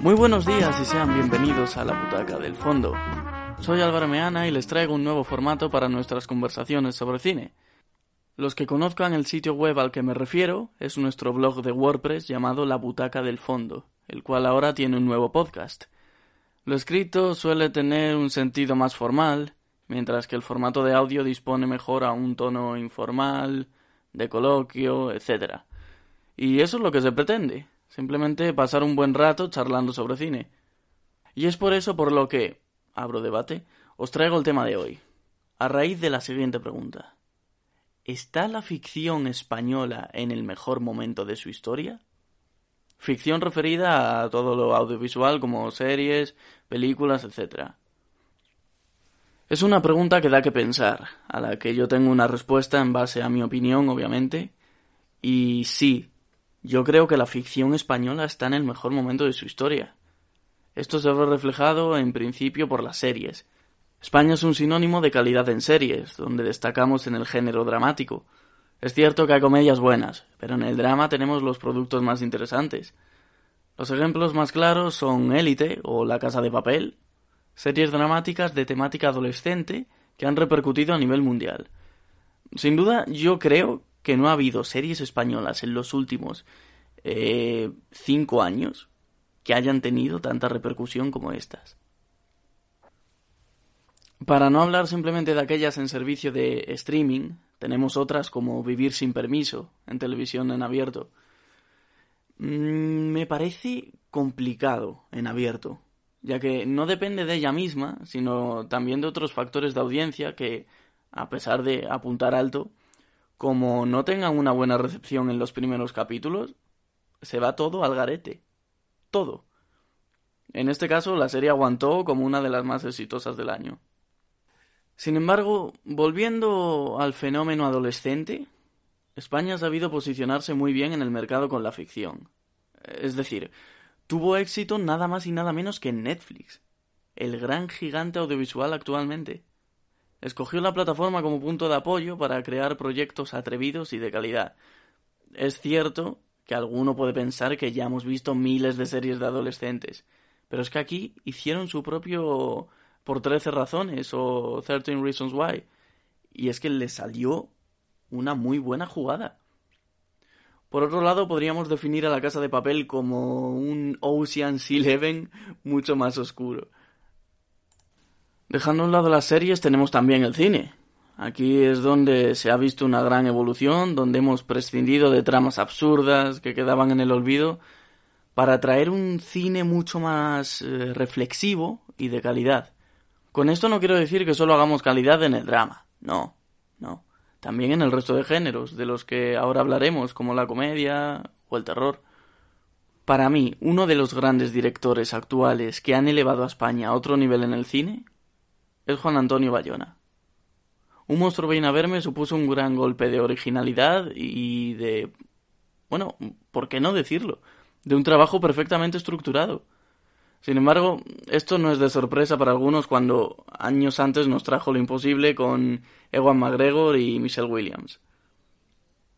Muy buenos días y sean bienvenidos a la butaca del fondo. Soy Álvaro Meana y les traigo un nuevo formato para nuestras conversaciones sobre cine. Los que conozcan el sitio web al que me refiero es nuestro blog de WordPress llamado La Butaca del Fondo, el cual ahora tiene un nuevo podcast. Lo escrito suele tener un sentido más formal, mientras que el formato de audio dispone mejor a un tono informal, de coloquio, etc. Y eso es lo que se pretende, simplemente pasar un buen rato charlando sobre cine. Y es por eso por lo que, abro debate, os traigo el tema de hoy, a raíz de la siguiente pregunta. ¿Está la ficción española en el mejor momento de su historia? Ficción referida a todo lo audiovisual como series, películas, etc. Es una pregunta que da que pensar, a la que yo tengo una respuesta en base a mi opinión, obviamente, y sí, yo creo que la ficción española está en el mejor momento de su historia. Esto se ve reflejado en principio por las series. España es un sinónimo de calidad en series, donde destacamos en el género dramático. Es cierto que hay comedias buenas, pero en el drama tenemos los productos más interesantes. Los ejemplos más claros son Élite o La Casa de Papel, series dramáticas de temática adolescente que han repercutido a nivel mundial. Sin duda, yo creo que no ha habido series españolas en los últimos eh, cinco años que hayan tenido tanta repercusión como estas. Para no hablar simplemente de aquellas en servicio de streaming, tenemos otras como Vivir sin permiso en televisión en abierto. Mm, me parece complicado en abierto, ya que no depende de ella misma, sino también de otros factores de audiencia que, a pesar de apuntar alto, como no tengan una buena recepción en los primeros capítulos, se va todo al garete. Todo. En este caso, la serie aguantó como una de las más exitosas del año. Sin embargo, volviendo al fenómeno adolescente, España ha sabido posicionarse muy bien en el mercado con la ficción. Es decir, tuvo éxito nada más y nada menos que en Netflix, el gran gigante audiovisual actualmente. Escogió la plataforma como punto de apoyo para crear proyectos atrevidos y de calidad. Es cierto que alguno puede pensar que ya hemos visto miles de series de adolescentes, pero es que aquí hicieron su propio por 13 razones o 13 Reasons Why, y es que le salió una muy buena jugada. Por otro lado, podríamos definir a la Casa de Papel como un Ocean's Eleven mucho más oscuro. Dejando a un lado las series, tenemos también el cine. Aquí es donde se ha visto una gran evolución, donde hemos prescindido de tramas absurdas que quedaban en el olvido para traer un cine mucho más eh, reflexivo y de calidad. Con esto no quiero decir que solo hagamos calidad en el drama, no, no. También en el resto de géneros, de los que ahora hablaremos, como la comedia o el terror. Para mí, uno de los grandes directores actuales que han elevado a España a otro nivel en el cine es Juan Antonio Bayona. Un monstruo viene a verme supuso un gran golpe de originalidad y de... bueno, ¿por qué no decirlo? De un trabajo perfectamente estructurado. Sin embargo, esto no es de sorpresa para algunos cuando años antes nos trajo lo imposible con Ewan McGregor y Michelle Williams.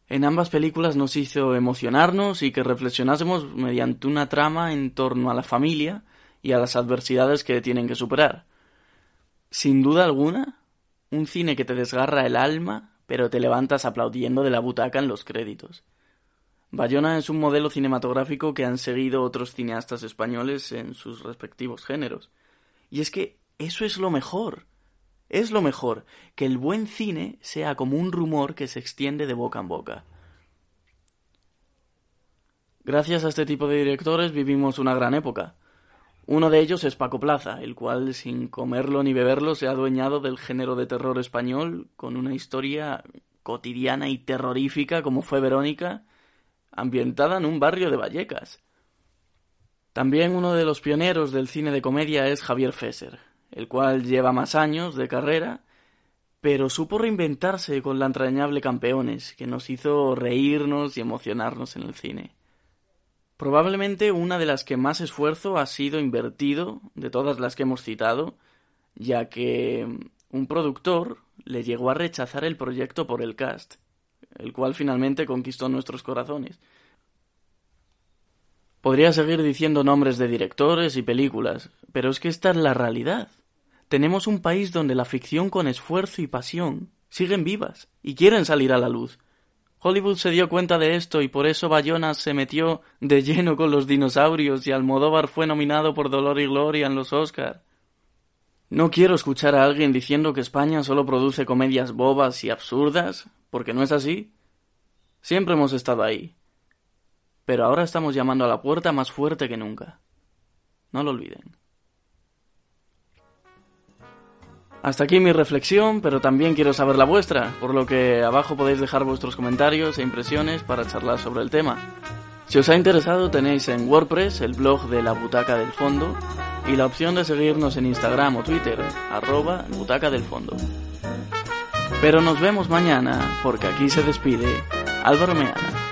En ambas películas nos hizo emocionarnos y que reflexionásemos mediante una trama en torno a la familia y a las adversidades que tienen que superar. Sin duda alguna, un cine que te desgarra el alma, pero te levantas aplaudiendo de la butaca en los créditos. Bayona es un modelo cinematográfico que han seguido otros cineastas españoles en sus respectivos géneros. Y es que eso es lo mejor. Es lo mejor, que el buen cine sea como un rumor que se extiende de boca en boca. Gracias a este tipo de directores vivimos una gran época. Uno de ellos es Paco Plaza, el cual, sin comerlo ni beberlo, se ha adueñado del género de terror español con una historia cotidiana y terrorífica como fue Verónica ambientada en un barrio de Vallecas. También uno de los pioneros del cine de comedia es Javier Fesser, el cual lleva más años de carrera, pero supo reinventarse con la entrañable Campeones, que nos hizo reírnos y emocionarnos en el cine. Probablemente una de las que más esfuerzo ha sido invertido de todas las que hemos citado, ya que un productor le llegó a rechazar el proyecto por el cast, el cual finalmente conquistó nuestros corazones. Podría seguir diciendo nombres de directores y películas, pero es que esta es la realidad. Tenemos un país donde la ficción con esfuerzo y pasión siguen vivas y quieren salir a la luz. Hollywood se dio cuenta de esto y por eso Bayona se metió de lleno con los dinosaurios y Almodóvar fue nominado por Dolor y Gloria en los Oscar. No quiero escuchar a alguien diciendo que España solo produce comedias bobas y absurdas, porque no es así. Siempre hemos estado ahí. Pero ahora estamos llamando a la puerta más fuerte que nunca. No lo olviden. Hasta aquí mi reflexión, pero también quiero saber la vuestra, por lo que abajo podéis dejar vuestros comentarios e impresiones para charlar sobre el tema. Si os ha interesado tenéis en WordPress el blog de la Butaca del Fondo y la opción de seguirnos en Instagram o Twitter, arroba Butaca del Fondo. Pero nos vemos mañana, porque aquí se despide Álvaro Meana.